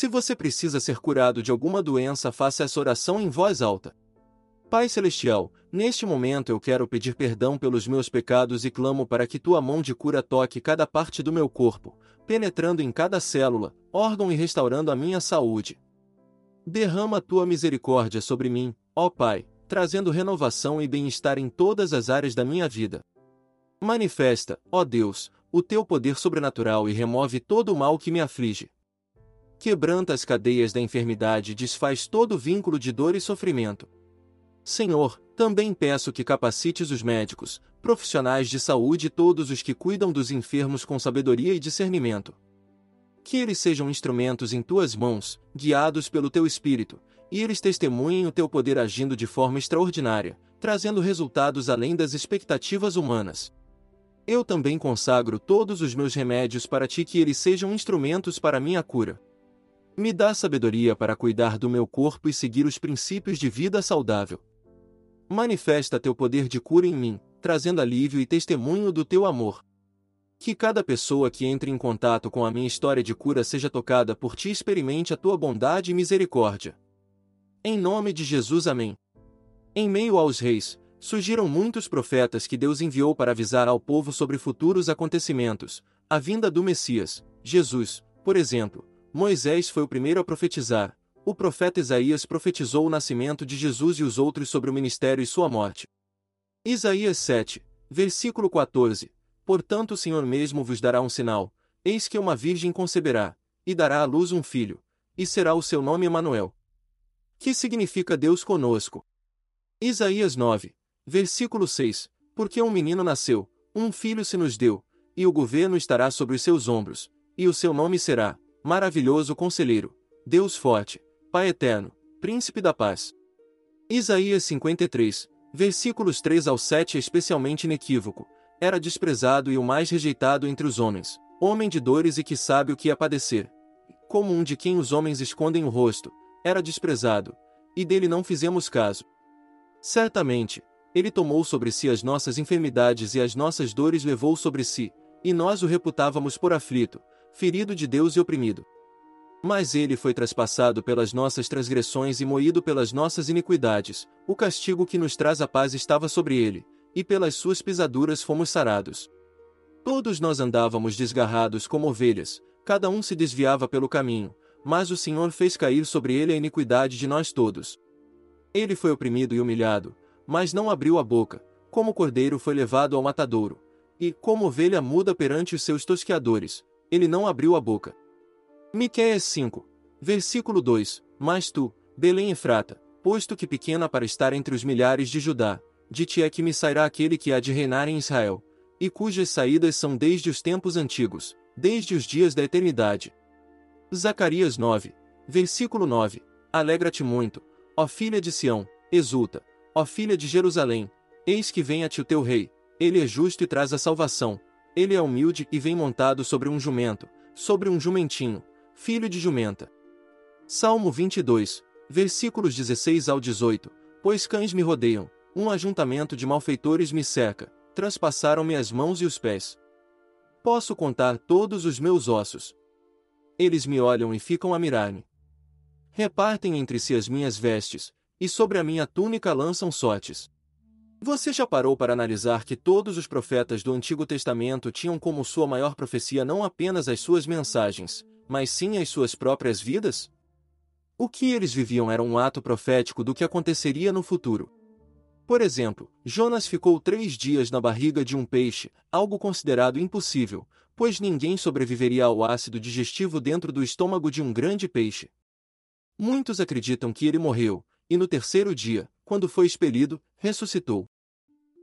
Se você precisa ser curado de alguma doença, faça essa oração em voz alta. Pai Celestial, neste momento eu quero pedir perdão pelos meus pecados e clamo para que tua mão de cura toque cada parte do meu corpo, penetrando em cada célula, órgão e restaurando a minha saúde. Derrama tua misericórdia sobre mim, ó Pai, trazendo renovação e bem-estar em todas as áreas da minha vida. Manifesta, ó Deus, o teu poder sobrenatural e remove todo o mal que me aflige. Quebranta as cadeias da enfermidade e desfaz todo vínculo de dor e sofrimento. Senhor, também peço que capacites os médicos, profissionais de saúde e todos os que cuidam dos enfermos com sabedoria e discernimento. Que eles sejam instrumentos em tuas mãos, guiados pelo teu espírito, e eles testemunhem o teu poder agindo de forma extraordinária, trazendo resultados além das expectativas humanas. Eu também consagro todos os meus remédios para ti que eles sejam instrumentos para minha cura. Me dá sabedoria para cuidar do meu corpo e seguir os princípios de vida saudável. Manifesta teu poder de cura em mim, trazendo alívio e testemunho do teu amor. Que cada pessoa que entre em contato com a minha história de cura seja tocada por ti e experimente a tua bondade e misericórdia. Em nome de Jesus, amém. Em meio aos reis, surgiram muitos profetas que Deus enviou para avisar ao povo sobre futuros acontecimentos, a vinda do Messias, Jesus, por exemplo. Moisés foi o primeiro a profetizar, o profeta Isaías profetizou o nascimento de Jesus e os outros sobre o ministério e sua morte. Isaías 7, versículo 14. Portanto o Senhor mesmo vos dará um sinal, eis que uma virgem conceberá, e dará à luz um filho, e será o seu nome Emanuel. Que significa Deus conosco? Isaías 9, versículo 6. Porque um menino nasceu, um filho se nos deu, e o governo estará sobre os seus ombros, e o seu nome será Maravilhoso Conselheiro, Deus Forte, Pai Eterno, Príncipe da Paz. Isaías 53, versículos 3 ao 7 é especialmente inequívoco. Era desprezado e o mais rejeitado entre os homens, homem de dores e que sabe o que é padecer. Como um de quem os homens escondem o rosto, era desprezado, e dele não fizemos caso. Certamente, ele tomou sobre si as nossas enfermidades e as nossas dores levou sobre si, e nós o reputávamos por aflito, ferido de Deus e oprimido. Mas ele foi traspassado pelas nossas transgressões e moído pelas nossas iniquidades, o castigo que nos traz a paz estava sobre ele, e pelas suas pisaduras fomos sarados. Todos nós andávamos desgarrados como ovelhas, cada um se desviava pelo caminho, mas o Senhor fez cair sobre ele a iniquidade de nós todos. Ele foi oprimido e humilhado, mas não abriu a boca, como cordeiro foi levado ao matadouro, e, como ovelha muda perante os seus tosqueadores, ele não abriu a boca. Miqueias 5, versículo 2: Mas tu, Belém Efrata, posto que pequena para estar entre os milhares de Judá, de ti é que me sairá aquele que há de reinar em Israel, e cujas saídas são desde os tempos antigos, desde os dias da eternidade. Zacarias 9, versículo 9: Alegra-te muito, ó filha de Sião, exulta, ó filha de Jerusalém, eis que vem a ti o teu rei, ele é justo e traz a salvação, ele é humilde e vem montado sobre um jumento, sobre um jumentinho, filho de jumenta. Salmo 22, versículos 16 ao 18. Pois cães me rodeiam, um ajuntamento de malfeitores me cerca, traspassaram-me as mãos e os pés. Posso contar todos os meus ossos. Eles me olham e ficam a mirar-me. Repartem entre si as minhas vestes, e sobre a minha túnica lançam sortes. Você já parou para analisar que todos os profetas do Antigo Testamento tinham como sua maior profecia não apenas as suas mensagens, mas sim as suas próprias vidas? O que eles viviam era um ato profético do que aconteceria no futuro. Por exemplo, Jonas ficou três dias na barriga de um peixe, algo considerado impossível, pois ninguém sobreviveria ao ácido digestivo dentro do estômago de um grande peixe. Muitos acreditam que ele morreu, e no terceiro dia, quando foi expelido, ressuscitou.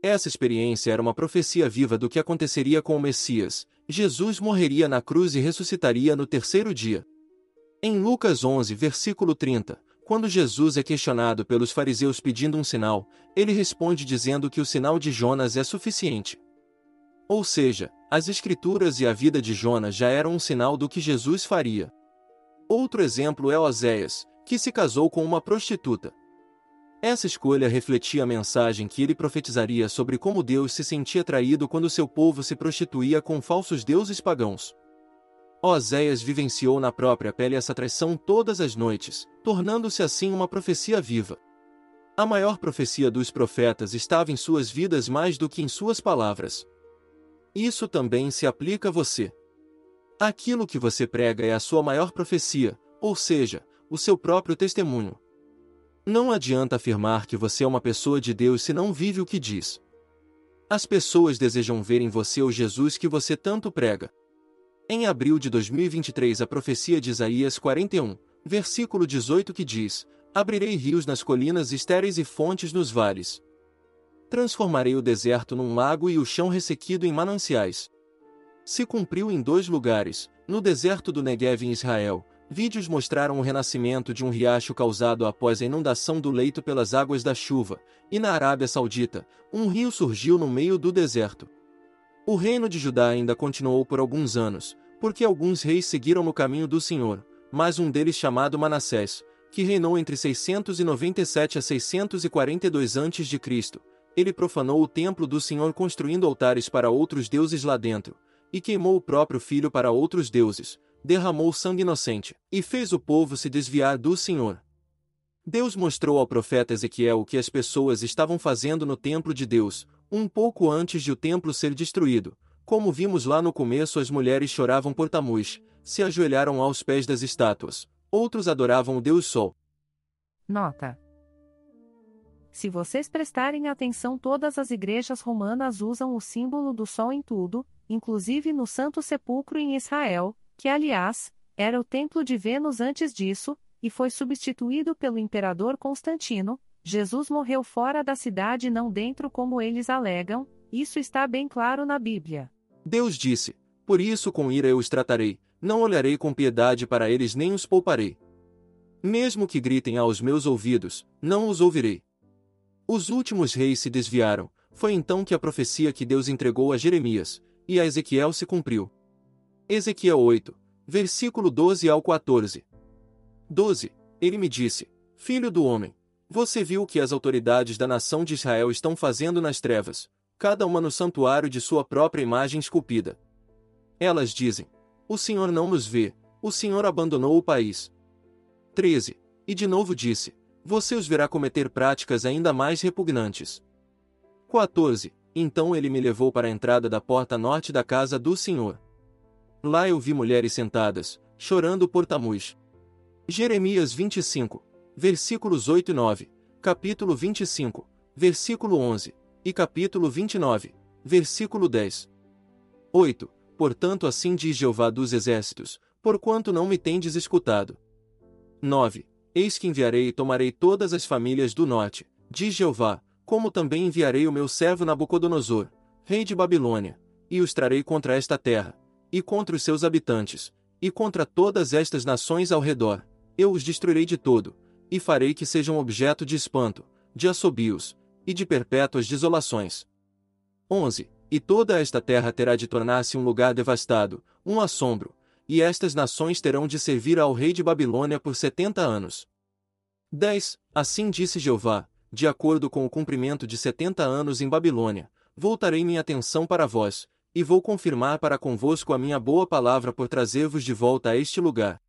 Essa experiência era uma profecia viva do que aconteceria com o Messias. Jesus morreria na cruz e ressuscitaria no terceiro dia. Em Lucas 11, versículo 30, quando Jesus é questionado pelos fariseus pedindo um sinal, ele responde dizendo que o sinal de Jonas é suficiente. Ou seja, as Escrituras e a vida de Jonas já eram um sinal do que Jesus faria. Outro exemplo é Oséias, que se casou com uma prostituta. Essa escolha refletia a mensagem que ele profetizaria sobre como Deus se sentia traído quando seu povo se prostituía com falsos deuses pagãos. Oséias vivenciou na própria pele essa traição todas as noites, tornando-se assim uma profecia viva. A maior profecia dos profetas estava em suas vidas mais do que em suas palavras. Isso também se aplica a você. Aquilo que você prega é a sua maior profecia, ou seja, o seu próprio testemunho. Não adianta afirmar que você é uma pessoa de Deus se não vive o que diz. As pessoas desejam ver em você o Jesus que você tanto prega. Em abril de 2023, a profecia de Isaías 41, versículo 18 que diz: Abrirei rios nas colinas estéreis e fontes nos vales. Transformarei o deserto num lago e o chão ressequido em mananciais. Se cumpriu em dois lugares, no deserto do Negev em Israel. Vídeos mostraram o renascimento de um riacho causado após a inundação do leito pelas águas da chuva, e na Arábia Saudita, um rio surgiu no meio do deserto. O reino de Judá ainda continuou por alguns anos, porque alguns reis seguiram no caminho do Senhor, mas um deles chamado Manassés, que reinou entre 697 a 642 a.C., ele profanou o templo do Senhor construindo altares para outros deuses lá dentro, e queimou o próprio filho para outros deuses, derramou sangue inocente, e fez o povo se desviar do Senhor. Deus mostrou ao profeta Ezequiel o que as pessoas estavam fazendo no templo de Deus, um pouco antes de o templo ser destruído. Como vimos lá no começo, as mulheres choravam por Tamuz, se ajoelharam aos pés das estátuas, outros adoravam o Deus Sol. Nota: Se vocês prestarem atenção, todas as igrejas romanas usam o símbolo do Sol em tudo, inclusive no Santo Sepulcro em Israel, que, aliás, era o templo de Vênus antes disso, e foi substituído pelo imperador Constantino. Jesus morreu fora da cidade e não dentro, como eles alegam, isso está bem claro na Bíblia. Deus disse: Por isso com ira eu os tratarei, não olharei com piedade para eles nem os pouparei. Mesmo que gritem aos meus ouvidos, não os ouvirei. Os últimos reis se desviaram, foi então que a profecia que Deus entregou a Jeremias, e a Ezequiel se cumpriu. Ezequiel 8, versículo 12 ao 14. 12. Ele me disse: Filho do homem, você viu o que as autoridades da nação de Israel estão fazendo nas trevas, cada uma no santuário de sua própria imagem esculpida. Elas dizem: O Senhor não nos vê, o Senhor abandonou o país. 13. E de novo disse: Você os verá cometer práticas ainda mais repugnantes. 14. Então ele me levou para a entrada da porta norte da casa do Senhor. Lá eu vi mulheres sentadas, chorando por Tamuz. Jeremias 25, versículos 8 e 9, capítulo 25, versículo 11, e capítulo 29, versículo 10. 8. Portanto assim diz Jeová dos exércitos, porquanto não me tendes escutado. 9. Eis que enviarei e tomarei todas as famílias do norte, diz Jeová, como também enviarei o meu servo Nabucodonosor, rei de Babilônia, e os trarei contra esta terra, e contra os seus habitantes, e contra todas estas nações ao redor, eu os destruirei de todo, e farei que sejam objeto de espanto, de assobios, e de perpétuas desolações. 11. E toda esta terra terá de tornar-se um lugar devastado, um assombro, e estas nações terão de servir ao rei de Babilônia por setenta anos. 10. Assim disse Jeová, de acordo com o cumprimento de setenta anos em Babilônia, voltarei minha atenção para vós, e vou confirmar para convosco a minha boa palavra por trazer-vos de volta a este lugar.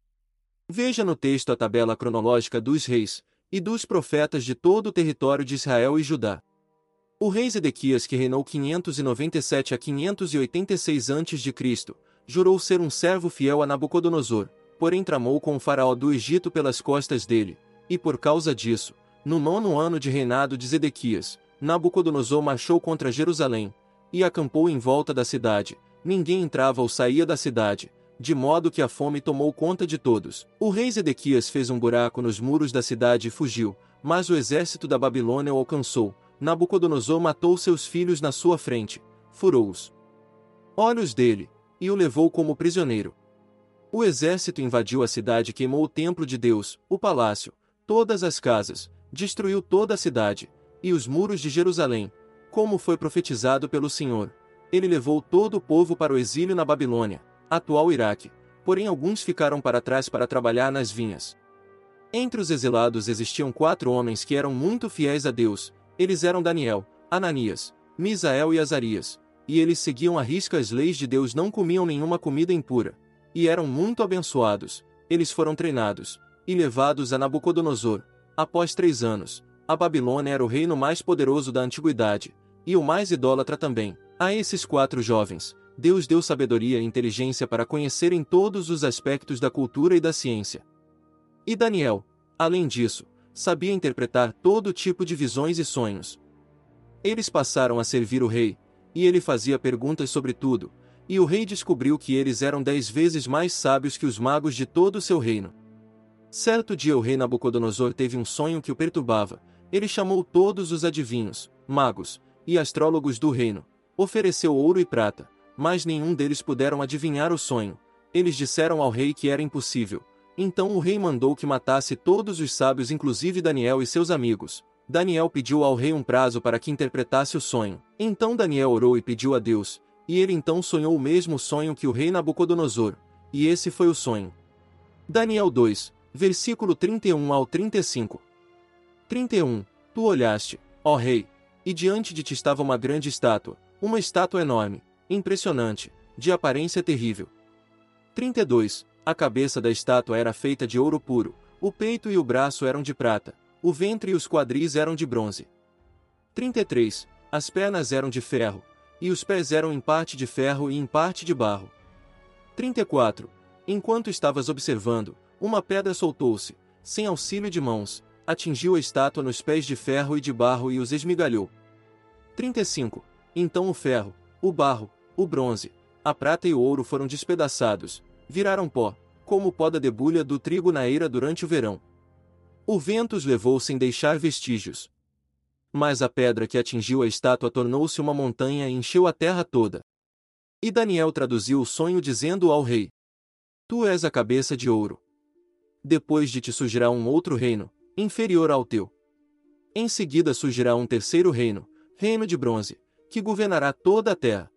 Veja no texto a tabela cronológica dos reis e dos profetas de todo o território de Israel e Judá. O rei Zedequias, que reinou 597 a 586 a.C., jurou ser um servo fiel a Nabucodonosor, porém tramou com o faraó do Egito pelas costas dele, e por causa disso, no nono ano de reinado de Zedequias, Nabucodonosor marchou contra Jerusalém, e acampou em volta da cidade. Ninguém entrava ou saía da cidade, de modo que a fome tomou conta de todos. O rei Zedequias fez um buraco nos muros da cidade e fugiu, mas o exército da Babilônia o alcançou. Nabucodonosor matou seus filhos na sua frente, furou-os olhos dele, e o levou como prisioneiro. O exército invadiu a cidade e queimou o templo de Deus, o palácio, todas as casas, destruiu toda a cidade, e os muros de Jerusalém, como foi profetizado pelo Senhor. Ele levou todo o povo para o exílio na Babilônia, atual Iraque, porém alguns ficaram para trás para trabalhar nas vinhas. Entre os exilados existiam quatro homens que eram muito fiéis a Deus, eles eram Daniel, Ananias, Misael e Azarias, e eles seguiam à risca as leis de Deus não comiam nenhuma comida impura, e eram muito abençoados. Eles foram treinados e levados a Nabucodonosor. Após três anos, a Babilônia era o reino mais poderoso da antiguidade, e o mais idólatra também. A esses quatro jovens, Deus deu sabedoria e inteligência para conhecerem todos os aspectos da cultura e da ciência. E Daniel, além disso, sabia interpretar todo tipo de visões e sonhos. Eles passaram a servir o rei, e ele fazia perguntas sobre tudo, e o rei descobriu que eles eram dez vezes mais sábios que os magos de todo o seu reino. Certo dia o rei Nabucodonosor teve um sonho que o perturbava. Ele chamou todos os adivinhos, magos e astrólogos do reino, ofereceu ouro e prata, mas nenhum deles puderam adivinhar o sonho. Eles disseram ao rei que era impossível. Então o rei mandou que matasse todos os sábios, inclusive Daniel e seus amigos. Daniel pediu ao rei um prazo para que interpretasse o sonho. Então Daniel orou e pediu a Deus, e ele então sonhou o mesmo sonho que o rei Nabucodonosor, e esse foi o sonho. Daniel 2, versículo 31 ao 35. 31. Tu olhaste, ó rei, e diante de ti estava uma grande estátua, uma estátua enorme, impressionante, de aparência terrível. 32. A cabeça da estátua era feita de ouro puro, o peito e o braço eram de prata, o ventre e os quadris eram de bronze. 33. As pernas eram de ferro, e os pés eram em parte de ferro e em parte de barro. 34. Enquanto estavas observando, uma pedra soltou-se, sem auxílio de mãos, atingiu a estátua nos pés de ferro e de barro e os esmigalhou. 35. Então o ferro, o barro, o bronze, a prata e o ouro foram despedaçados, viraram pó, como o pó da debulha do trigo na eira durante o verão. O vento os levou sem deixar vestígios. Mas a pedra que atingiu a estátua tornou-se uma montanha e encheu a terra toda. E Daniel traduziu o sonho dizendo ao rei: Tu és a cabeça de ouro. Depois de ti surgirá um outro reino, inferior ao teu. Em seguida surgirá um terceiro reino, reino de bronze, que governará toda a terra.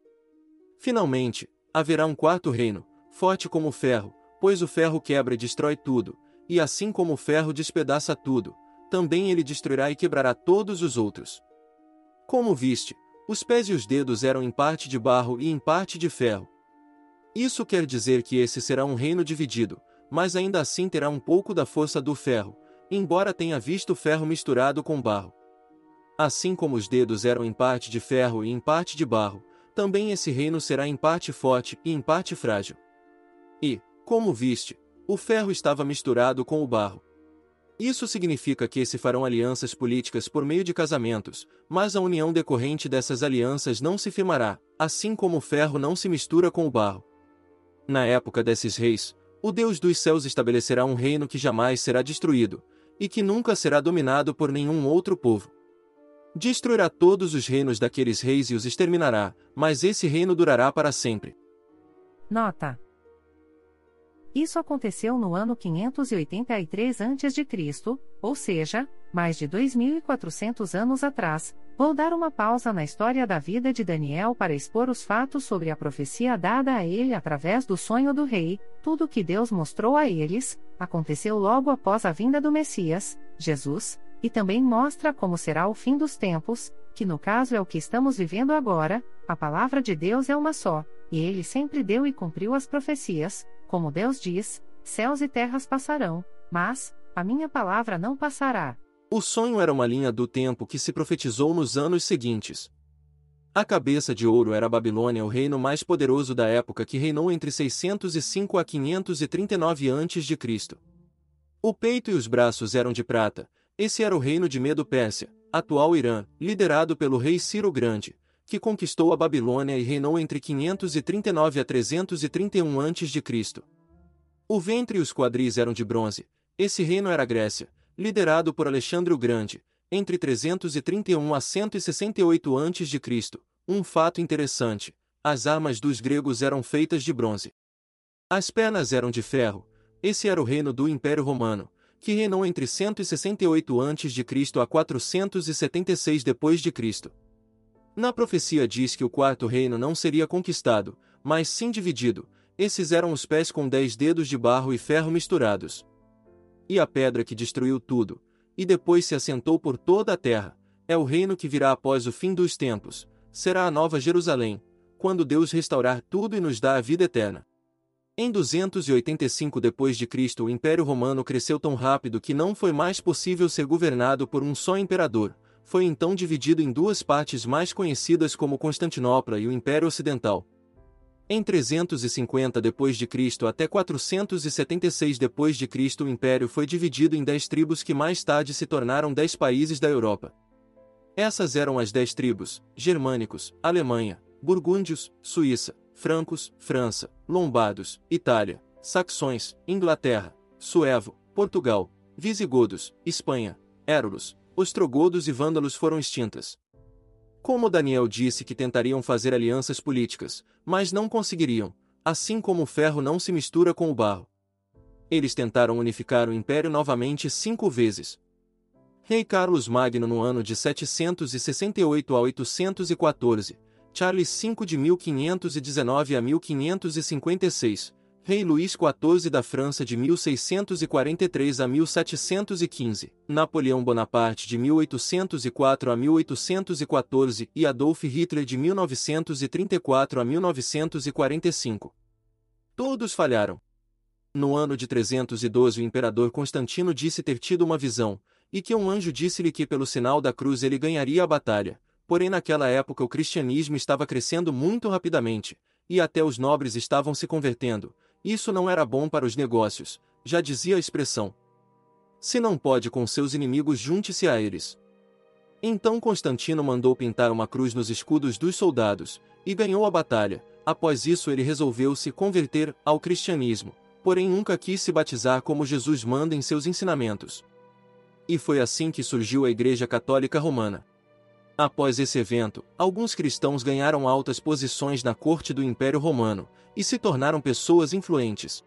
Finalmente, haverá um quarto reino, forte como o ferro, pois o ferro quebra e destrói tudo, e assim como o ferro despedaça tudo, também ele destruirá e quebrará todos os outros. Como viste, os pés e os dedos eram em parte de barro e em parte de ferro. Isso quer dizer que esse será um reino dividido, mas ainda assim terá um pouco da força do ferro, embora tenha visto ferro misturado com barro. Assim como os dedos eram em parte de ferro e em parte de barro, também esse reino será em parte forte e em parte frágil. E, como viste, o ferro estava misturado com o barro. Isso significa que se farão alianças políticas por meio de casamentos, mas a união decorrente dessas alianças não se firmará, assim como o ferro não se mistura com o barro. Na época desses reis, o Deus dos céus estabelecerá um reino que jamais será destruído, e que nunca será dominado por nenhum outro povo. Destruirá todos os reinos daqueles reis e os exterminará, mas esse reino durará para sempre. Nota: Isso aconteceu no ano 583 a.C., ou seja, mais de 2400 anos atrás, Vou dar uma pausa na história da vida de Daniel para expor os fatos sobre a profecia dada a ele através do sonho do rei. Tudo o que Deus mostrou a eles aconteceu logo após a vinda do Messias, Jesus, e também mostra como será o fim dos tempos, que no caso é o que estamos vivendo agora. A palavra de Deus é uma só, e ele sempre deu e cumpriu as profecias, como Deus diz: céus e terras passarão, mas a minha palavra não passará. O sonho era uma linha do tempo que se profetizou nos anos seguintes. A cabeça de ouro era a Babilônia, o reino mais poderoso da época que reinou entre 605 a 539 a.C. O peito e os braços eram de prata. Esse era o reino de Medo-Pérsia, atual Irã, liderado pelo rei Ciro Grande, que conquistou a Babilônia e reinou entre 539 a 331 a.C. O ventre e os quadris eram de bronze. Esse reino era a Grécia, liderado por Alexandre o Grande, entre 331 a 168 a.C. Um fato interessante: as armas dos gregos eram feitas de bronze. As pernas eram de ferro. Esse era o reino do Império Romano, que reinou entre 168 a.C. a 476 d.C. Na profecia diz que o quarto reino não seria conquistado, mas sim dividido. Esses eram os pés com dez dedos de barro e ferro misturados e a pedra que destruiu tudo, e depois se assentou por toda a terra, é o reino que virá após o fim dos tempos, será a nova Jerusalém, quando Deus restaurar tudo e nos dá a vida eterna. Em 285 d.C., o Império Romano cresceu tão rápido que não foi mais possível ser governado por um só imperador. Foi então dividido em duas partes mais conhecidas como Constantinopla e o Império Ocidental. Em 350 d.C. até 476 d.C. o império foi dividido em dez tribos que mais tarde se tornaram dez países da Europa. Essas eram as dez tribos: germânicos, Alemanha, burgúndios, Suíça, francos, França, lombardos, Itália, saxões, Inglaterra, suevo, Portugal, visigodos, Espanha, érulos, ostrogodos e vândalos foram extintas. Como Daniel disse que tentariam fazer alianças políticas, mas não conseguiriam, assim como o ferro não se mistura com o barro. Eles tentaram unificar o império novamente cinco vezes. Rei Carlos Magno no ano de 768 a 814, Charles V de 1519 a 1556, Rei Luís XIV da França de 1643 a 1715, Napoleão Bonaparte de 1804 a 1814 e Adolf Hitler de 1934 a 1945. Todos falharam. No ano de 312 o imperador Constantino disse ter tido uma visão, e que um anjo disse-lhe que pelo sinal da cruz ele ganharia a batalha, porém naquela época o cristianismo estava crescendo muito rapidamente, e até os nobres estavam se convertendo, isso não era bom para os negócios, já dizia a expressão. Se não pode com seus inimigos, junte-se a eles. Então Constantino mandou pintar uma cruz nos escudos dos soldados, e ganhou a batalha. Após isso, ele resolveu se converter ao cristianismo, porém nunca quis se batizar como Jesus manda em seus ensinamentos. E foi assim que surgiu a Igreja Católica Romana. Após esse evento, alguns cristãos ganharam altas posições na corte do Império Romano e se tornaram pessoas influentes.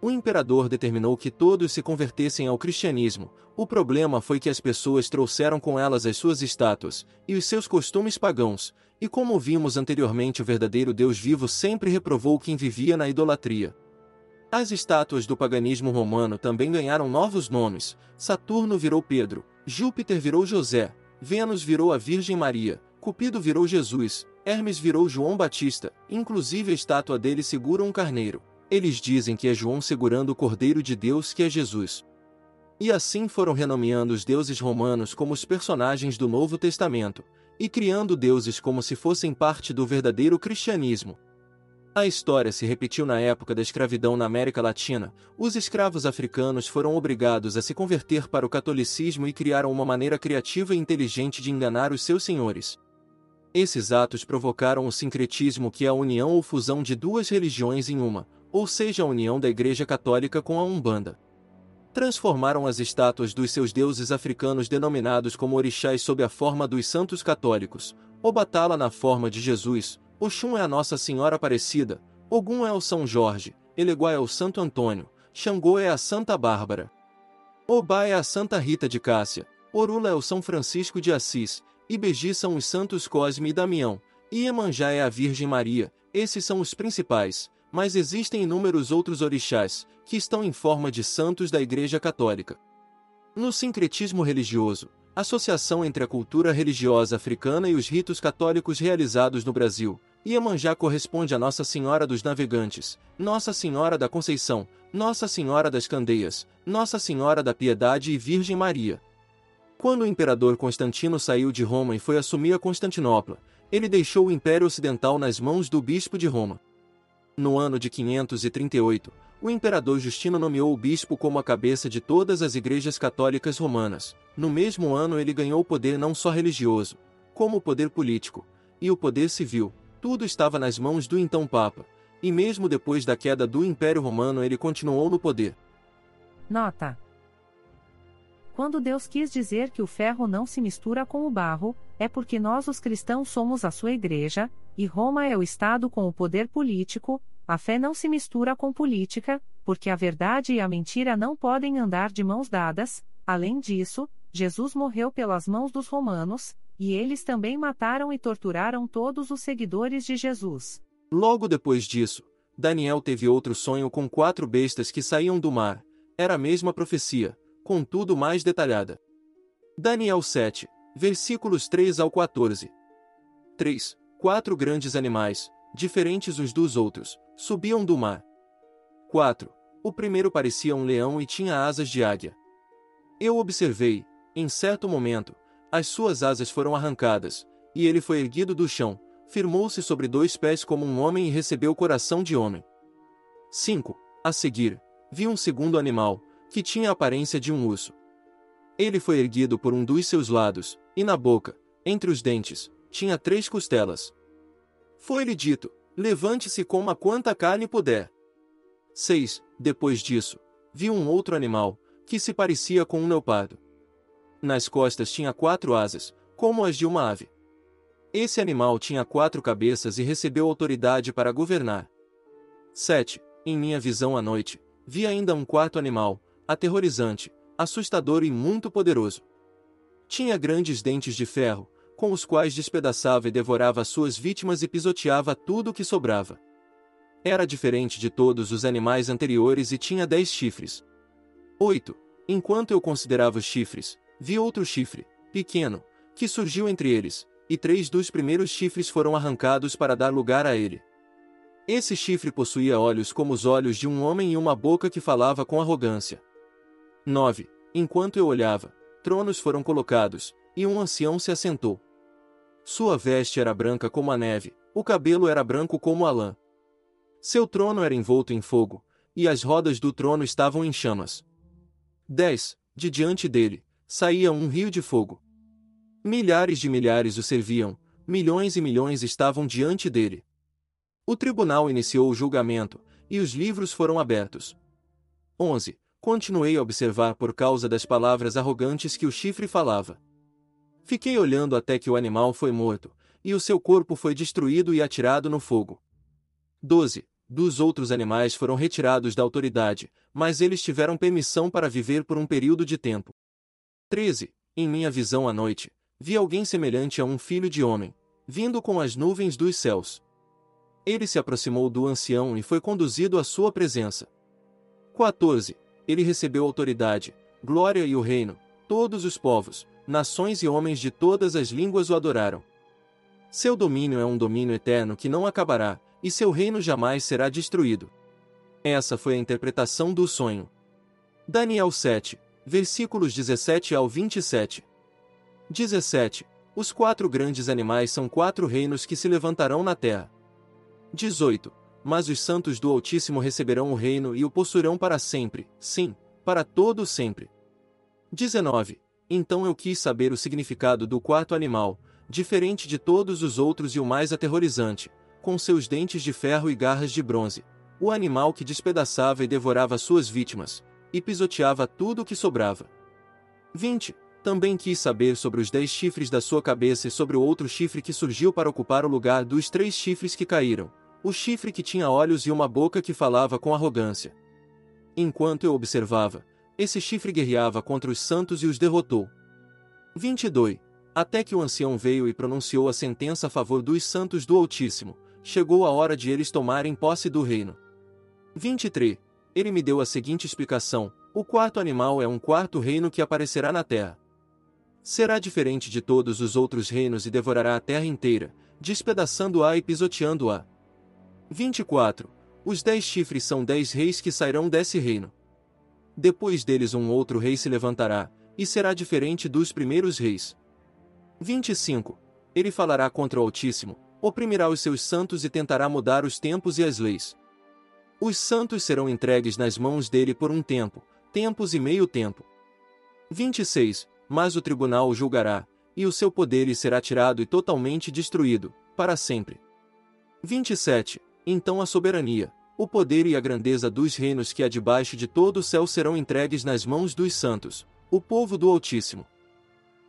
O imperador determinou que todos se convertessem ao cristianismo. O problema foi que as pessoas trouxeram com elas as suas estátuas e os seus costumes pagãos, e como vimos anteriormente, o verdadeiro Deus vivo sempre reprovou quem vivia na idolatria. As estátuas do paganismo romano também ganharam novos nomes. Saturno virou Pedro, Júpiter virou José, Vênus virou a Virgem Maria, Cupido virou Jesus, Hermes virou João Batista, inclusive a estátua dele segura um carneiro. Eles dizem que é João segurando o Cordeiro de Deus que é Jesus. E assim foram renomeando os deuses romanos como os personagens do Novo Testamento, e criando deuses como se fossem parte do verdadeiro cristianismo. A história se repetiu na época da escravidão na América Latina. Os escravos africanos foram obrigados a se converter para o catolicismo e criaram uma maneira criativa e inteligente de enganar os seus senhores. Esses atos provocaram o sincretismo que é a união ou fusão de duas religiões em uma, ou seja, a união da Igreja Católica com a Umbanda. Transformaram as estátuas dos seus deuses africanos denominados como orixás sob a forma dos santos católicos, Obatala na forma de Jesus, Oxum é a Nossa Senhora Aparecida, Ogum é o São Jorge, Eleguá é o Santo Antônio, Xangô é a Santa Bárbara. Obá é a Santa Rita de Cássia, Orula é o São Francisco de Assis, Ibeji são os santos Cosme e Damião, Iemanjá é a Virgem Maria, esses são os principais, mas existem inúmeros outros orixás, que estão em forma de santos da Igreja Católica. No sincretismo religioso, associação entre a cultura religiosa africana e os ritos católicos realizados no Brasil, Iemanjá corresponde a Nossa Senhora dos Navegantes, Nossa Senhora da Conceição, Nossa Senhora das Candeias, Nossa Senhora da Piedade e Virgem Maria. Quando o imperador Constantino saiu de Roma e foi assumir a Constantinopla, ele deixou o Império Ocidental nas mãos do bispo de Roma. No ano de 538, o imperador Justino nomeou o bispo como a cabeça de todas as igrejas católicas romanas. No mesmo ano ele ganhou o poder não só religioso, como o poder político e o poder civil. Tudo estava nas mãos do então Papa, e mesmo depois da queda do Império Romano ele continuou no poder. Nota: Quando Deus quis dizer que o ferro não se mistura com o barro, é porque nós os cristãos somos a sua igreja, e Roma é o Estado com o poder político, a fé não se mistura com política, porque a verdade e a mentira não podem andar de mãos dadas. Além disso, Jesus morreu pelas mãos dos romanos, e eles também mataram e torturaram todos os seguidores de Jesus. Logo depois disso, Daniel teve outro sonho com quatro bestas que saíam do mar. Era a mesma profecia, contudo mais detalhada. Daniel 7, versículos 3 ao 14. 3. Quatro grandes animais, diferentes uns dos outros, subiam do mar. 4. O primeiro parecia um leão e tinha asas de águia. Eu observei, em certo momento, as suas asas foram arrancadas, e ele foi erguido do chão, firmou-se sobre dois pés como um homem e recebeu o coração de homem. 5. A seguir, vi um segundo animal, que tinha a aparência de um urso. Ele foi erguido por um dos seus lados, e na boca, entre os dentes, tinha três costelas. Foi-lhe dito: levante-se e coma quanta carne puder. 6. Depois disso, vi um outro animal, que se parecia com um leopardo. Nas costas tinha quatro asas, como as de uma ave. Esse animal tinha quatro cabeças e recebeu autoridade para governar. 7. Em minha visão à noite, vi ainda um quarto animal, aterrorizante, assustador e muito poderoso. Tinha grandes dentes de ferro, com os quais despedaçava e devorava suas vítimas e pisoteava tudo o que sobrava. Era diferente de todos os animais anteriores e tinha dez chifres. 8. Enquanto eu considerava os chifres, vi outro chifre, pequeno, que surgiu entre eles, e três dos primeiros chifres foram arrancados para dar lugar a ele. Esse chifre possuía olhos como os olhos de um homem e uma boca que falava com arrogância. 9. Enquanto eu olhava, tronos foram colocados, e um ancião se assentou. Sua veste era branca como a neve, o cabelo era branco como a lã. Seu trono era envolto em fogo, e as rodas do trono estavam em chamas. 10. De diante dele, saía um rio de fogo. Milhares de milhares o serviam, milhões e milhões estavam diante dele. O tribunal iniciou o julgamento, e os livros foram abertos. 11. Continuei a observar por causa das palavras arrogantes que o chifre falava. Fiquei olhando até que o animal foi morto, e o seu corpo foi destruído e atirado no fogo. 12. Dos outros animais foram retirados da autoridade, mas eles tiveram permissão para viver por um período de tempo. 13. Em minha visão à noite, vi alguém semelhante a um filho de homem, vindo com as nuvens dos céus. Ele se aproximou do ancião e foi conduzido à sua presença. 14. Ele recebeu autoridade, glória e o reino, todos os povos, nações e homens de todas as línguas o adoraram. Seu domínio é um domínio eterno que não acabará, e seu reino jamais será destruído. Essa foi a interpretação do sonho. Daniel 7, versículos 17 ao 27. 17. Os quatro grandes animais são quatro reinos que se levantarão na terra. 18. Mas os santos do Altíssimo receberão o reino e o possuirão para sempre, sim, para todo sempre. 19. Então eu quis saber o significado do quarto animal, diferente de todos os outros e o mais aterrorizante, com seus dentes de ferro e garras de bronze, o animal que despedaçava e devorava suas vítimas, e pisoteava tudo o que sobrava. 20. Também quis saber sobre os dez chifres da sua cabeça e sobre o outro chifre que surgiu para ocupar o lugar dos três chifres que caíram, o chifre que tinha olhos e uma boca que falava com arrogância. Enquanto eu observava, esse chifre guerreava contra os santos e os derrotou. 22. Até que o ancião veio e pronunciou a sentença a favor dos santos do Altíssimo, chegou a hora de eles tomarem posse do reino. 23. Ele me deu a seguinte explicação: o quarto animal é um quarto reino que aparecerá na terra. Será diferente de todos os outros reinos e devorará a terra inteira, despedaçando-a e pisoteando-a. 24. Os dez chifres são dez reis que sairão desse reino. Depois deles um outro rei se levantará, e será diferente dos primeiros reis. 25. Ele falará contra o Altíssimo, oprimirá os seus santos e tentará mudar os tempos e as leis. Os santos serão entregues nas mãos dele por um tempo, tempos e meio tempo. 26. Mas o tribunal o julgará, e o seu poder lhe será tirado e totalmente destruído, para sempre. 27. Então a soberania, o poder e a grandeza dos reinos que há debaixo de todo o céu serão entregues nas mãos dos santos, o povo do Altíssimo.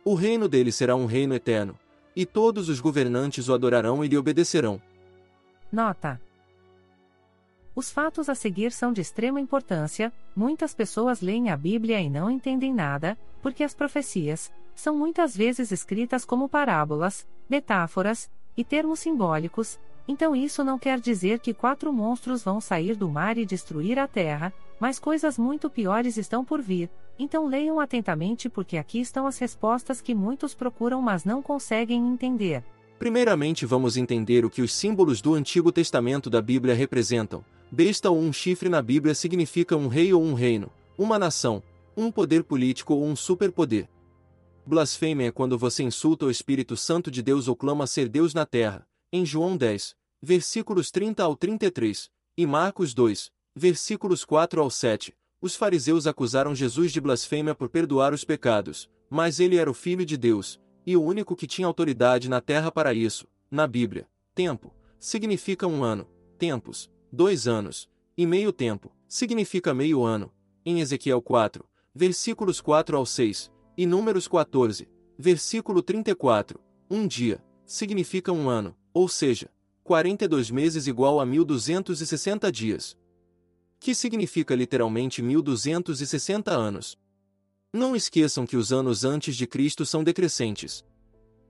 O reino dele será um reino eterno, e todos os governantes o adorarão e lhe obedecerão. Nota: Os fatos a seguir são de extrema importância. Muitas pessoas leem a Bíblia e não entendem nada, porque as profecias são muitas vezes escritas como parábolas, metáforas e termos simbólicos, então isso não quer dizer que quatro monstros vão sair do mar e destruir a terra, mas coisas muito piores estão por vir. Então leiam atentamente porque aqui estão as respostas que muitos procuram mas não conseguem entender. Primeiramente vamos entender o que os símbolos do Antigo Testamento da Bíblia representam, besta ou um chifre na Bíblia significa um rei ou um reino, uma nação, um poder político ou um superpoder. Blasfêmia é quando você insulta o Espírito Santo de Deus ou clama ser Deus na terra, em João 10, versículos 30 ao 33, e Marcos 2, versículos 4 ao 7. Os fariseus acusaram Jesus de blasfêmia por perdoar os pecados, mas ele era o Filho de Deus, e o único que tinha autoridade na terra para isso. Na Bíblia, tempo significa um ano, tempos, dois anos, e meio tempo significa meio ano. Em Ezequiel 4, versículos 4 ao 6, e Números 14, versículo 34, um dia, significa um ano, ou seja, 42 meses igual a 1260 dias. Que significa literalmente 1260 anos. Não esqueçam que os anos antes de Cristo são decrescentes.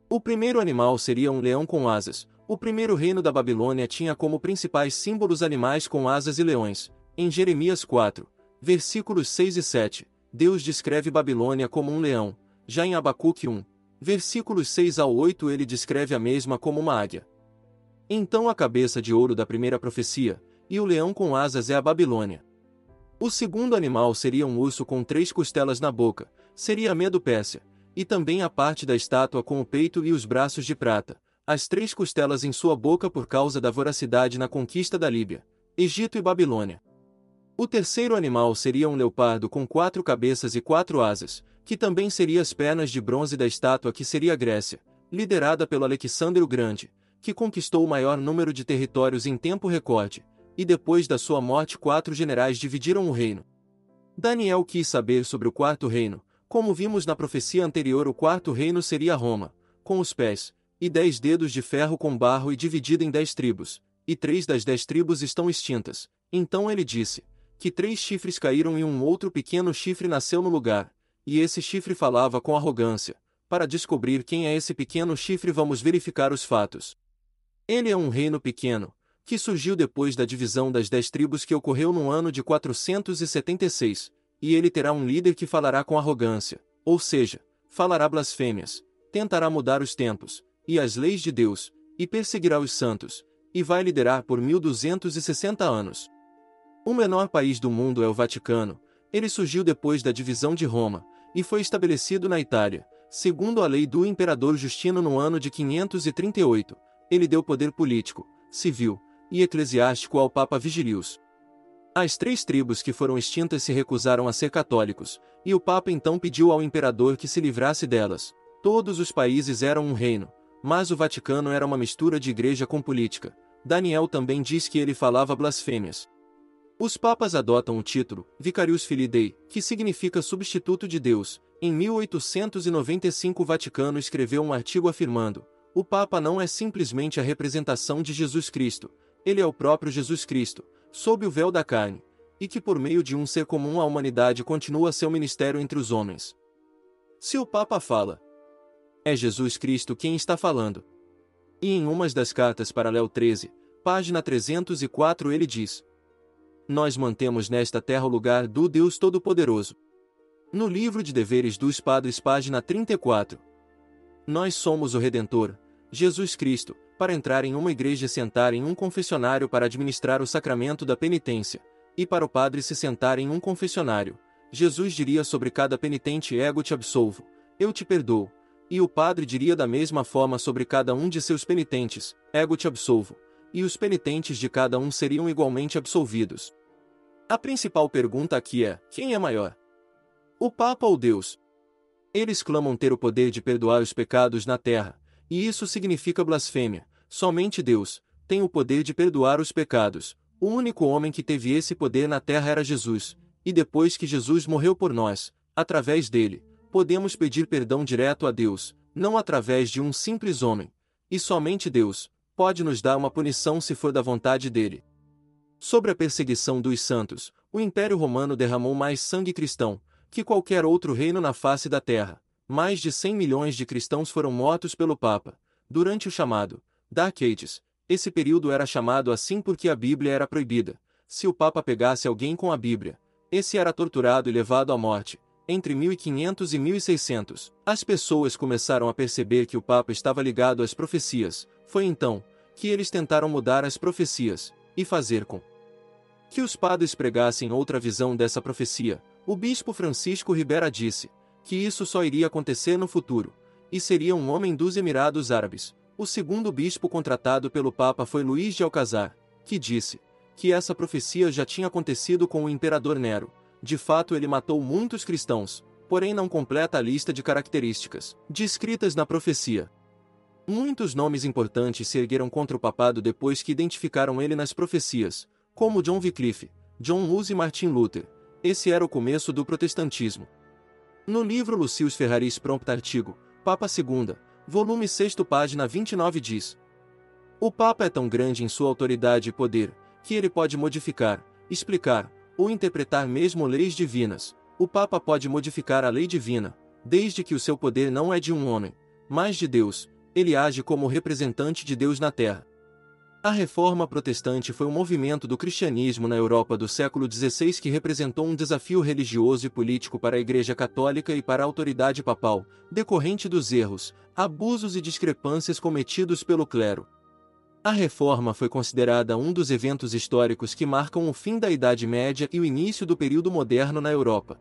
O primeiro animal seria um leão com asas. O primeiro reino da Babilônia tinha como principais símbolos animais com asas e leões. Em Jeremias 4, versículos 6 e 7, Deus descreve Babilônia como um leão. Já em Abacuque 1, versículos 6 ao 8 ele descreve a mesma como uma águia. Então a cabeça de ouro da primeira profecia, e o leão com asas é a Babilônia. O segundo animal seria um urso com três costelas na boca, seria a Medo-Pérsia, e também a parte da estátua com o peito e os braços de prata, as três costelas em sua boca por causa da voracidade na conquista da Líbia, Egito e Babilônia. O terceiro animal seria um leopardo com quatro cabeças e quatro asas, que também seria as pernas de bronze da estátua que seria a Grécia, liderada pelo Alexandre o Grande, que conquistou o maior número de territórios em tempo recorde, e depois da sua morte quatro generais dividiram o reino. Daniel quis saber sobre o quarto reino, como vimos na profecia anterior o quarto reino seria Roma, com os pés, e dez dedos de ferro com barro e dividida em dez tribos, e três das dez tribos estão extintas. Então ele disse, que três chifres caíram e um outro pequeno chifre nasceu no lugar, e esse chifre falava com arrogância. Para descobrir quem é esse pequeno chifre, vamos verificar os fatos. Ele é um reino pequeno, que surgiu depois da divisão das dez tribos que ocorreu no ano de 476, e ele terá um líder que falará com arrogância, ou seja, falará blasfêmias, tentará mudar os tempos e as leis de Deus, e perseguirá os santos, e vai liderar por 1260 anos. O menor país do mundo é o Vaticano. Ele surgiu depois da divisão de Roma e foi estabelecido na Itália, segundo a lei do imperador Justino no ano de 538. Ele deu poder político, civil e eclesiástico ao Papa Vigilius. As três tribos que foram extintas se recusaram a ser católicos, e o Papa então pediu ao imperador que se livrasse delas. Todos os países eram um reino, mas o Vaticano era uma mistura de igreja com política. Daniel também diz que ele falava blasfêmias. Os papas adotam o título Vicarius Filii Dei, que significa substituto de Deus. Em 1895 o Vaticano escreveu um artigo afirmando: o Papa não é simplesmente a representação de Jesus Cristo, ele é o próprio Jesus Cristo, sob o véu da carne, e que por meio de um ser comum a humanidade continua seu ministério entre os homens. Se o Papa fala, é Jesus Cristo quem está falando. E em umas das cartas para Léo 13, página 304 ele diz: nós mantemos nesta terra o lugar do Deus Todo-Poderoso. No livro de deveres dos padres, página 34. Nós somos o Redentor, Jesus Cristo, para entrar em uma igreja e sentar em um confessionário para administrar o sacramento da penitência, e para o padre se sentar em um confessionário. Jesus diria sobre cada penitente: Ego te absolvo, eu te perdoo. E o padre diria da mesma forma sobre cada um de seus penitentes: Ego te absolvo, e os penitentes de cada um seriam igualmente absolvidos. A principal pergunta aqui é: quem é maior? O Papa ou Deus? Eles clamam ter o poder de perdoar os pecados na terra, e isso significa blasfêmia. Somente Deus tem o poder de perdoar os pecados. O único homem que teve esse poder na terra era Jesus, e depois que Jesus morreu por nós, através dele, podemos pedir perdão direto a Deus, não através de um simples homem. E somente Deus, pode nos dar uma punição se for da vontade dele. Sobre a perseguição dos santos, o Império Romano derramou mais sangue cristão que qualquer outro reino na face da terra. Mais de 100 milhões de cristãos foram mortos pelo Papa. Durante o chamado Dark Ages, esse período era chamado assim porque a Bíblia era proibida. Se o Papa pegasse alguém com a Bíblia, esse era torturado e levado à morte. Entre 1500 e 1600, as pessoas começaram a perceber que o Papa estava ligado às profecias, foi então que eles tentaram mudar as profecias e fazer com que os padres pregassem outra visão dessa profecia, o bispo Francisco Ribera disse que isso só iria acontecer no futuro, e seria um homem dos Emirados Árabes. O segundo bispo contratado pelo Papa foi Luís de Alcazar, que disse que essa profecia já tinha acontecido com o imperador Nero. De fato, ele matou muitos cristãos, porém não completa a lista de características descritas na profecia. Muitos nomes importantes se ergueram contra o papado depois que identificaram ele nas profecias, como John Wycliffe, John Hus e Martin Luther. Esse era o começo do protestantismo. No livro Lucius Ferraris Prompt Artigo, Papa II, volume 6 página 29 diz O Papa é tão grande em sua autoridade e poder, que ele pode modificar, explicar, ou interpretar mesmo leis divinas. O Papa pode modificar a lei divina, desde que o seu poder não é de um homem, mas de Deus, ele age como representante de Deus na Terra. A Reforma Protestante foi um movimento do cristianismo na Europa do século XVI que representou um desafio religioso e político para a Igreja Católica e para a autoridade papal, decorrente dos erros, abusos e discrepâncias cometidos pelo clero. A Reforma foi considerada um dos eventos históricos que marcam o fim da Idade Média e o início do período moderno na Europa.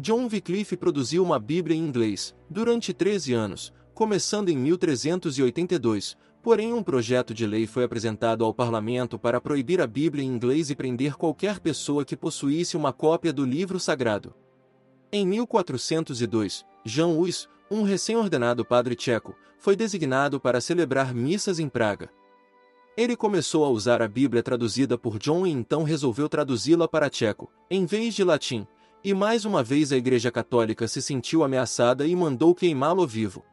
John Wycliffe produziu uma Bíblia em inglês, durante 13 anos, começando em 1382, porém um projeto de lei foi apresentado ao parlamento para proibir a Bíblia em inglês e prender qualquer pessoa que possuísse uma cópia do livro sagrado. Em 1402, Jean Hus, um recém-ordenado padre tcheco, foi designado para celebrar missas em Praga. Ele começou a usar a Bíblia traduzida por John e então resolveu traduzi-la para tcheco, em vez de latim, e mais uma vez a Igreja Católica se sentiu ameaçada e mandou queimá-lo vivo.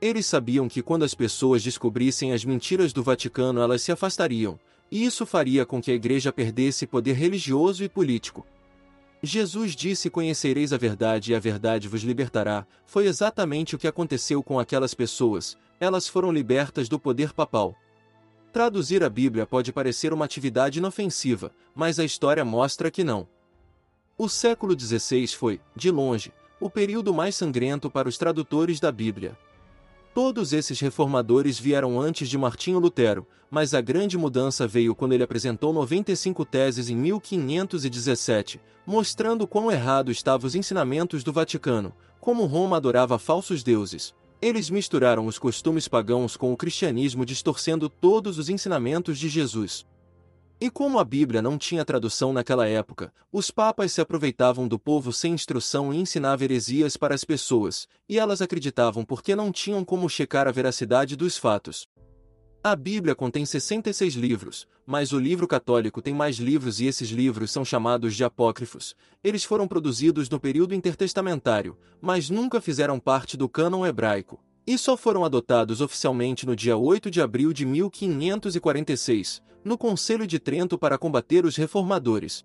Eles sabiam que quando as pessoas descobrissem as mentiras do Vaticano elas se afastariam, e isso faria com que a Igreja perdesse poder religioso e político. Jesus disse: Conhecereis a verdade e a verdade vos libertará. Foi exatamente o que aconteceu com aquelas pessoas, elas foram libertas do poder papal. Traduzir a Bíblia pode parecer uma atividade inofensiva, mas a história mostra que não. O século XVI foi, de longe, o período mais sangrento para os tradutores da Bíblia. Todos esses reformadores vieram antes de Martinho Lutero, mas a grande mudança veio quando ele apresentou 95 teses em 1517, mostrando quão errado estavam os ensinamentos do Vaticano, como Roma adorava falsos deuses. Eles misturaram os costumes pagãos com o cristianismo distorcendo todos os ensinamentos de Jesus. E como a Bíblia não tinha tradução naquela época, os papas se aproveitavam do povo sem instrução e ensinavam heresias para as pessoas, e elas acreditavam porque não tinham como checar a veracidade dos fatos. A Bíblia contém 66 livros, mas o livro católico tem mais livros e esses livros são chamados de apócrifos. Eles foram produzidos no período intertestamentário, mas nunca fizeram parte do cânon hebraico, e só foram adotados oficialmente no dia 8 de abril de 1546, no Conselho de Trento para combater os reformadores.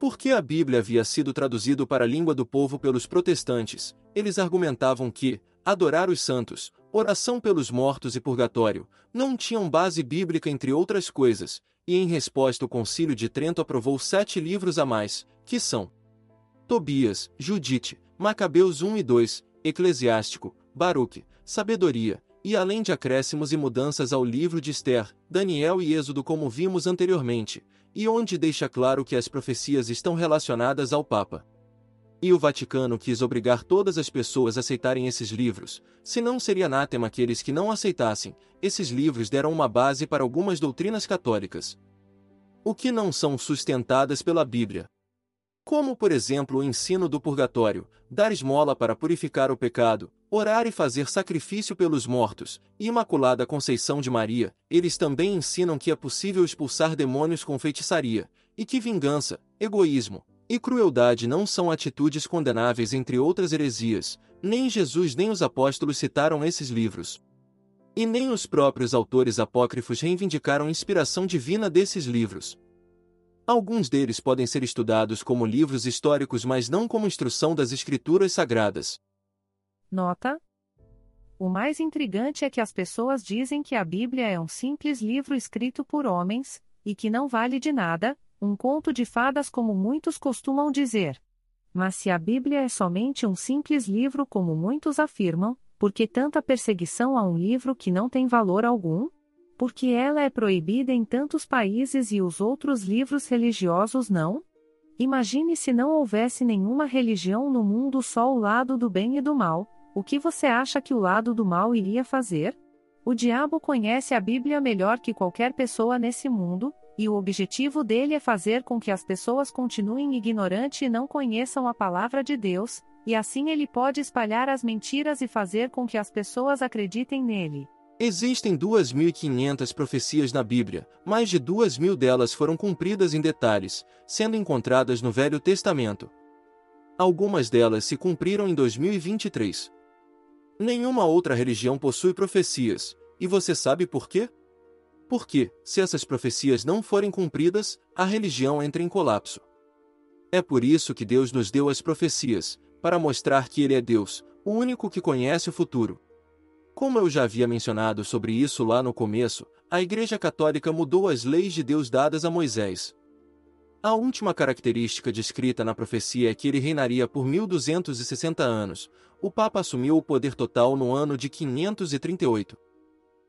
Porque a Bíblia havia sido traduzido para a língua do povo pelos protestantes, eles argumentavam que, adorar os santos, oração pelos mortos e purgatório, não tinham base bíblica entre outras coisas, e em resposta o Concílio de Trento aprovou sete livros a mais, que são Tobias, Judite, Macabeus 1 e 2, Eclesiástico, Baruque, Sabedoria, e além de acréscimos e mudanças ao livro de Esther, Daniel e Êxodo como vimos anteriormente, e onde deixa claro que as profecias estão relacionadas ao Papa. E o Vaticano quis obrigar todas as pessoas a aceitarem esses livros, senão seria anátema aqueles que não aceitassem. Esses livros deram uma base para algumas doutrinas católicas, o que não são sustentadas pela Bíblia. Como, por exemplo, o ensino do purgatório, dar esmola para purificar o pecado, orar e fazer sacrifício pelos mortos, Imaculada Conceição de Maria, eles também ensinam que é possível expulsar demônios com feitiçaria, e que vingança, egoísmo e crueldade não são atitudes condenáveis entre outras heresias, nem Jesus nem os apóstolos citaram esses livros. E nem os próprios autores apócrifos reivindicaram inspiração divina desses livros. Alguns deles podem ser estudados como livros históricos, mas não como instrução das Escrituras Sagradas. Nota: O mais intrigante é que as pessoas dizem que a Bíblia é um simples livro escrito por homens, e que não vale de nada, um conto de fadas como muitos costumam dizer. Mas se a Bíblia é somente um simples livro como muitos afirmam, por que tanta perseguição a um livro que não tem valor algum? Porque ela é proibida em tantos países e os outros livros religiosos não? Imagine se não houvesse nenhuma religião no mundo só o lado do bem e do mal, o que você acha que o lado do mal iria fazer? O diabo conhece a Bíblia melhor que qualquer pessoa nesse mundo, e o objetivo dele é fazer com que as pessoas continuem ignorantes e não conheçam a palavra de Deus, e assim ele pode espalhar as mentiras e fazer com que as pessoas acreditem nele. Existem 2.500 profecias na Bíblia, mais de 2.000 delas foram cumpridas em detalhes, sendo encontradas no Velho Testamento. Algumas delas se cumpriram em 2023. Nenhuma outra religião possui profecias, e você sabe por quê? Porque, se essas profecias não forem cumpridas, a religião entra em colapso. É por isso que Deus nos deu as profecias, para mostrar que Ele é Deus, o único que conhece o futuro. Como eu já havia mencionado sobre isso lá no começo, a Igreja Católica mudou as leis de Deus dadas a Moisés. A última característica descrita na profecia é que ele reinaria por 1260 anos. O Papa assumiu o poder total no ano de 538.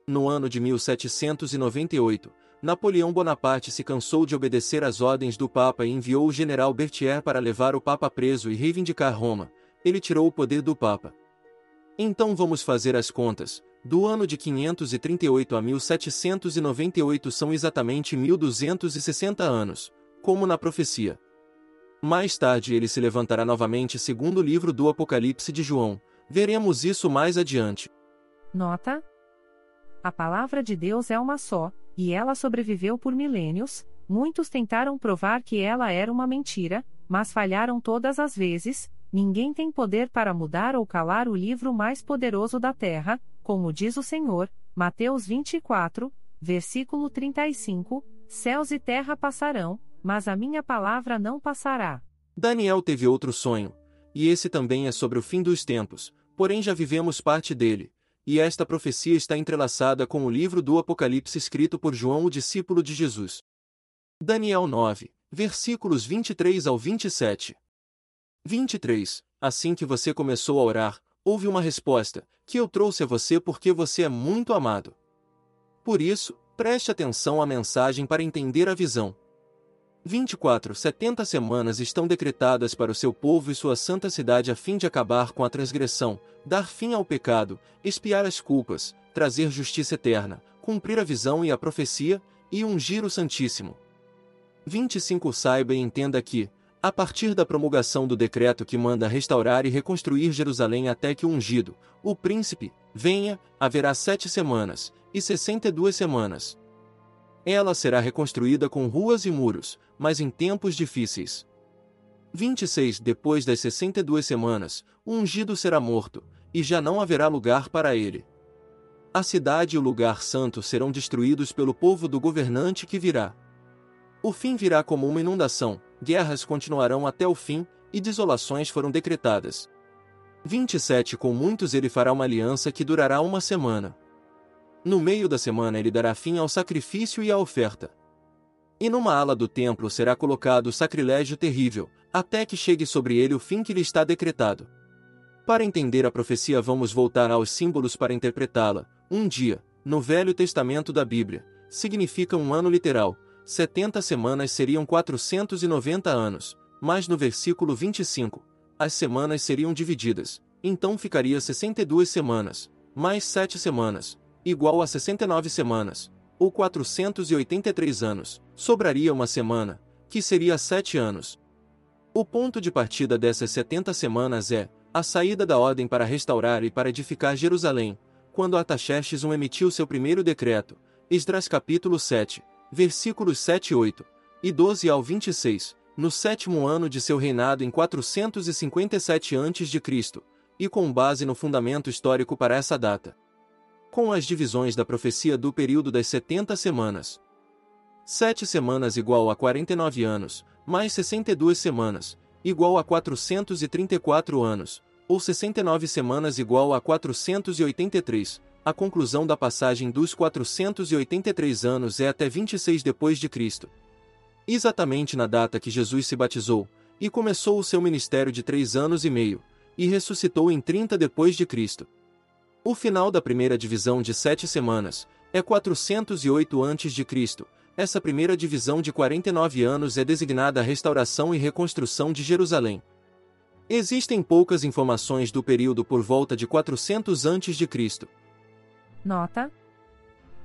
No ano de 1798, Napoleão Bonaparte se cansou de obedecer às ordens do Papa e enviou o general Berthier para levar o Papa preso e reivindicar Roma. Ele tirou o poder do Papa. Então vamos fazer as contas. Do ano de 538 a 1798 são exatamente 1260 anos, como na profecia. Mais tarde ele se levantará novamente segundo o livro do Apocalipse de João. Veremos isso mais adiante. Nota: A palavra de Deus é uma só, e ela sobreviveu por milênios. Muitos tentaram provar que ela era uma mentira, mas falharam todas as vezes, Ninguém tem poder para mudar ou calar o livro mais poderoso da terra, como diz o Senhor, Mateus 24, versículo 35: Céus e terra passarão, mas a minha palavra não passará. Daniel teve outro sonho, e esse também é sobre o fim dos tempos, porém já vivemos parte dele, e esta profecia está entrelaçada com o livro do Apocalipse escrito por João, o discípulo de Jesus. Daniel 9, versículos 23 ao 27. 23. Assim que você começou a orar, houve uma resposta, que eu trouxe a você porque você é muito amado. Por isso, preste atenção à mensagem para entender a visão. 24. 70 semanas estão decretadas para o seu povo e sua santa cidade a fim de acabar com a transgressão, dar fim ao pecado, expiar as culpas, trazer justiça eterna, cumprir a visão e a profecia, e ungir o Santíssimo. 25. Saiba e entenda que, a partir da promulgação do decreto que manda restaurar e reconstruir Jerusalém até que o ungido, o príncipe, venha, haverá sete semanas, e sessenta e duas semanas. Ela será reconstruída com ruas e muros, mas em tempos difíceis. 26 Depois das sessenta e duas semanas, o ungido será morto, e já não haverá lugar para ele. A cidade e o lugar santo serão destruídos pelo povo do governante que virá. O fim virá como uma inundação, guerras continuarão até o fim, e desolações foram decretadas. 27 Com muitos ele fará uma aliança que durará uma semana. No meio da semana ele dará fim ao sacrifício e à oferta. E numa ala do templo será colocado o sacrilégio terrível, até que chegue sobre ele o fim que lhe está decretado. Para entender a profecia, vamos voltar aos símbolos para interpretá-la. Um dia, no Velho Testamento da Bíblia, significa um ano literal, 70 semanas seriam 490 anos, mas no versículo 25, as semanas seriam divididas, então ficaria 62 semanas, mais 7 semanas, igual a 69 semanas, ou 483 anos, sobraria uma semana, que seria 7 anos. O ponto de partida dessas 70 semanas é a saída da ordem para restaurar e para edificar Jerusalém, quando Artaxerxes I emitiu seu primeiro decreto, Esdras capítulo 7, versículos 7 e 8, e 12 ao 26, no sétimo ano de seu reinado em 457 a.C., e com base no fundamento histórico para essa data. Com as divisões da profecia do período das 70 semanas. 7 semanas igual a 49 anos, mais 62 semanas, igual a 434 anos, ou 69 semanas igual a 483, a conclusão da passagem dos 483 anos é até 26 depois de Cristo. Exatamente na data que Jesus se batizou e começou o seu ministério de três anos e meio, e ressuscitou em 30 depois de Cristo. O final da primeira divisão de sete semanas, É 408 a.C. Essa primeira divisão de 49 anos é designada restauração e reconstrução de Jerusalém. Existem poucas informações do período por volta de 400 a.C. Nota: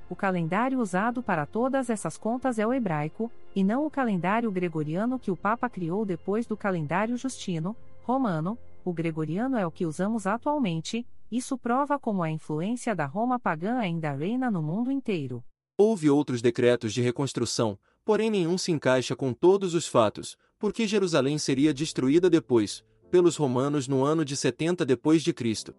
O calendário usado para todas essas contas é o hebraico, e não o calendário gregoriano que o Papa criou depois do calendário justino, romano. O gregoriano é o que usamos atualmente, isso prova como a influência da Roma pagã ainda reina no mundo inteiro. Houve outros decretos de reconstrução, porém nenhum se encaixa com todos os fatos, porque Jerusalém seria destruída depois, pelos romanos no ano de 70 depois de Cristo.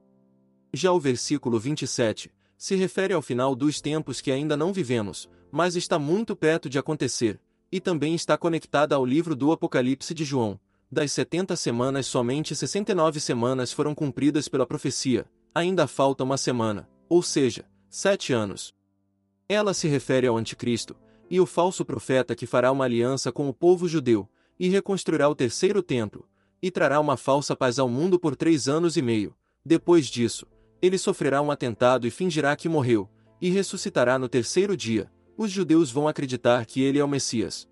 Já o versículo 27 se refere ao final dos tempos que ainda não vivemos, mas está muito perto de acontecer, e também está conectada ao livro do Apocalipse de João. Das 70 semanas, somente 69 semanas foram cumpridas pela profecia, ainda falta uma semana, ou seja, sete anos. Ela se refere ao Anticristo, e o falso profeta que fará uma aliança com o povo judeu, e reconstruirá o terceiro templo, e trará uma falsa paz ao mundo por três anos e meio. Depois disso, ele sofrerá um atentado e fingirá que morreu, e ressuscitará no terceiro dia. Os judeus vão acreditar que ele é o Messias.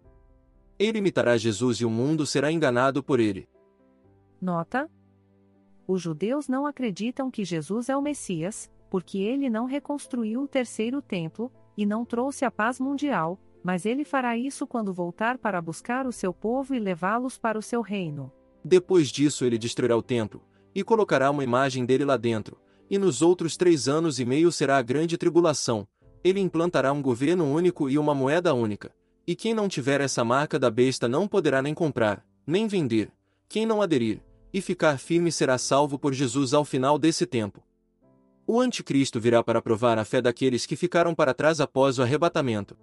Ele imitará Jesus e o mundo será enganado por ele. Nota: os judeus não acreditam que Jesus é o Messias, porque ele não reconstruiu o terceiro templo, e não trouxe a paz mundial, mas ele fará isso quando voltar para buscar o seu povo e levá-los para o seu reino. Depois disso, ele destruirá o templo, e colocará uma imagem dele lá dentro, e nos outros três anos e meio será a grande tribulação. Ele implantará um governo único e uma moeda única. E quem não tiver essa marca da besta não poderá nem comprar, nem vender. Quem não aderir, e ficar firme será salvo por Jesus ao final desse tempo. O anticristo virá para provar a fé daqueles que ficaram para trás após o arrebatamento.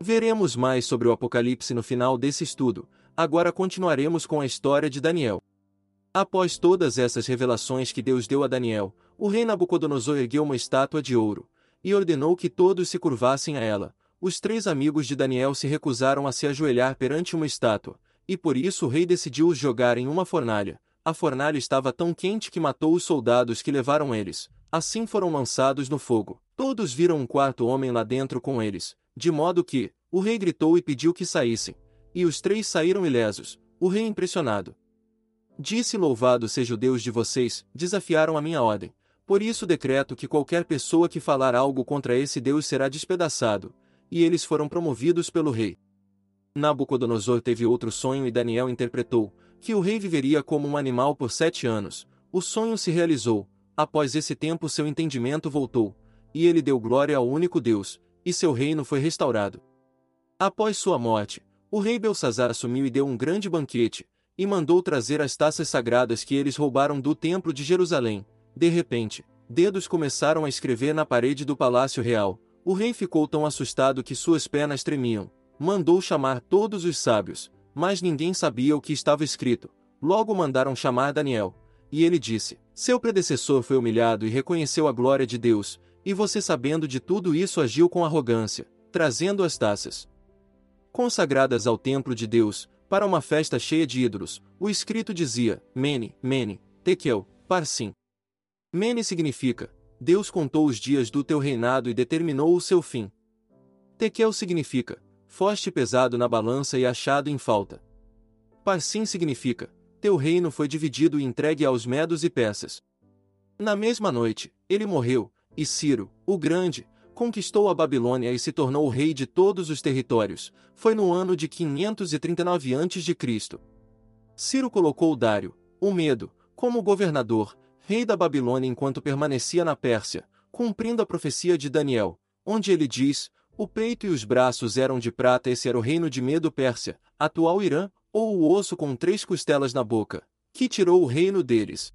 Veremos mais sobre o Apocalipse no final desse estudo, agora continuaremos com a história de Daniel. Após todas essas revelações que Deus deu a Daniel, o rei Nabucodonosor ergueu uma estátua de ouro, e ordenou que todos se curvassem a ela. Os três amigos de Daniel se recusaram a se ajoelhar perante uma estátua, e por isso o rei decidiu os jogar em uma fornalha, a fornalha estava tão quente que matou os soldados que levaram eles. Assim foram lançados no fogo. Todos viram um quarto homem lá dentro com eles, de modo que, o rei gritou e pediu que saíssem. E os três saíram ilesos, o rei impressionado. Disse louvado seja o Deus de vocês, desafiaram a minha ordem. Por isso decreto que qualquer pessoa que falar algo contra esse Deus será despedaçado. E eles foram promovidos pelo rei. Nabucodonosor teve outro sonho e Daniel interpretou, que o rei viveria como um animal por sete anos. O sonho se realizou. Após esse tempo, seu entendimento voltou, e ele deu glória ao único Deus, e seu reino foi restaurado. Após sua morte, o rei Belsazar assumiu e deu um grande banquete, e mandou trazer as taças sagradas que eles roubaram do templo de Jerusalém. De repente, dedos começaram a escrever na parede do palácio real. O rei ficou tão assustado que suas pernas tremiam. Mandou chamar todos os sábios, mas ninguém sabia o que estava escrito. Logo mandaram chamar Daniel. E ele disse: Seu predecessor foi humilhado e reconheceu a glória de Deus, e você, sabendo de tudo isso, agiu com arrogância, trazendo as taças consagradas ao templo de Deus, para uma festa cheia de ídolos. O escrito dizia: Mene, Mene, Tekel, Parsim. Mene significa: Deus contou os dias do teu reinado e determinou o seu fim. Tekel significa: foste pesado na balança e achado em falta. Parsim significa, teu reino foi dividido e entregue aos medos e peças. Na mesma noite, ele morreu, e Ciro, o Grande, conquistou a Babilônia e se tornou rei de todos os territórios. Foi no ano de 539 a.C. Ciro colocou Dário, o Medo, como governador, rei da Babilônia enquanto permanecia na Pérsia, cumprindo a profecia de Daniel, onde ele diz: o peito e os braços eram de prata. Esse era o reino de Medo Pérsia, atual Irã, ou o osso com três costelas na boca, que tirou o reino deles.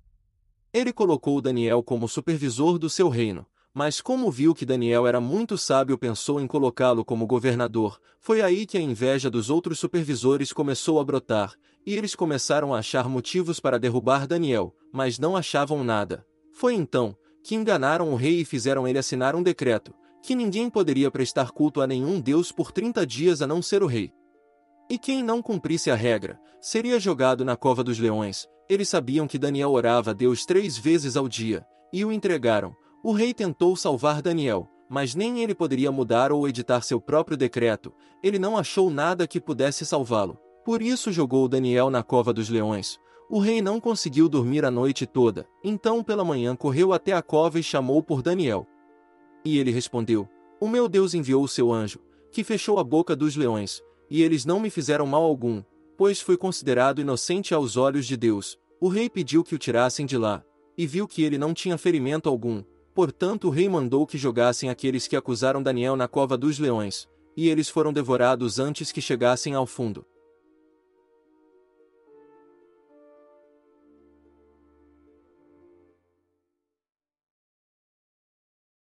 Ele colocou Daniel como supervisor do seu reino, mas como viu que Daniel era muito sábio, pensou em colocá-lo como governador. Foi aí que a inveja dos outros supervisores começou a brotar, e eles começaram a achar motivos para derrubar Daniel, mas não achavam nada. Foi então que enganaram o rei e fizeram ele assinar um decreto, que ninguém poderia prestar culto a nenhum deus por 30 dias a não ser o rei. E quem não cumprisse a regra, seria jogado na cova dos leões. Eles sabiam que Daniel orava a Deus três vezes ao dia, e o entregaram. O rei tentou salvar Daniel, mas nem ele poderia mudar ou editar seu próprio decreto, ele não achou nada que pudesse salvá-lo. Por isso jogou Daniel na cova dos leões. O rei não conseguiu dormir a noite toda, então pela manhã correu até a cova e chamou por Daniel. E ele respondeu: O meu Deus enviou o seu anjo, que fechou a boca dos leões, e eles não me fizeram mal algum, pois fui considerado inocente aos olhos de Deus. O rei pediu que o tirassem de lá, e viu que ele não tinha ferimento algum, Portanto o rei mandou que jogassem aqueles que acusaram Daniel na cova dos leões, e eles foram devorados antes que chegassem ao fundo.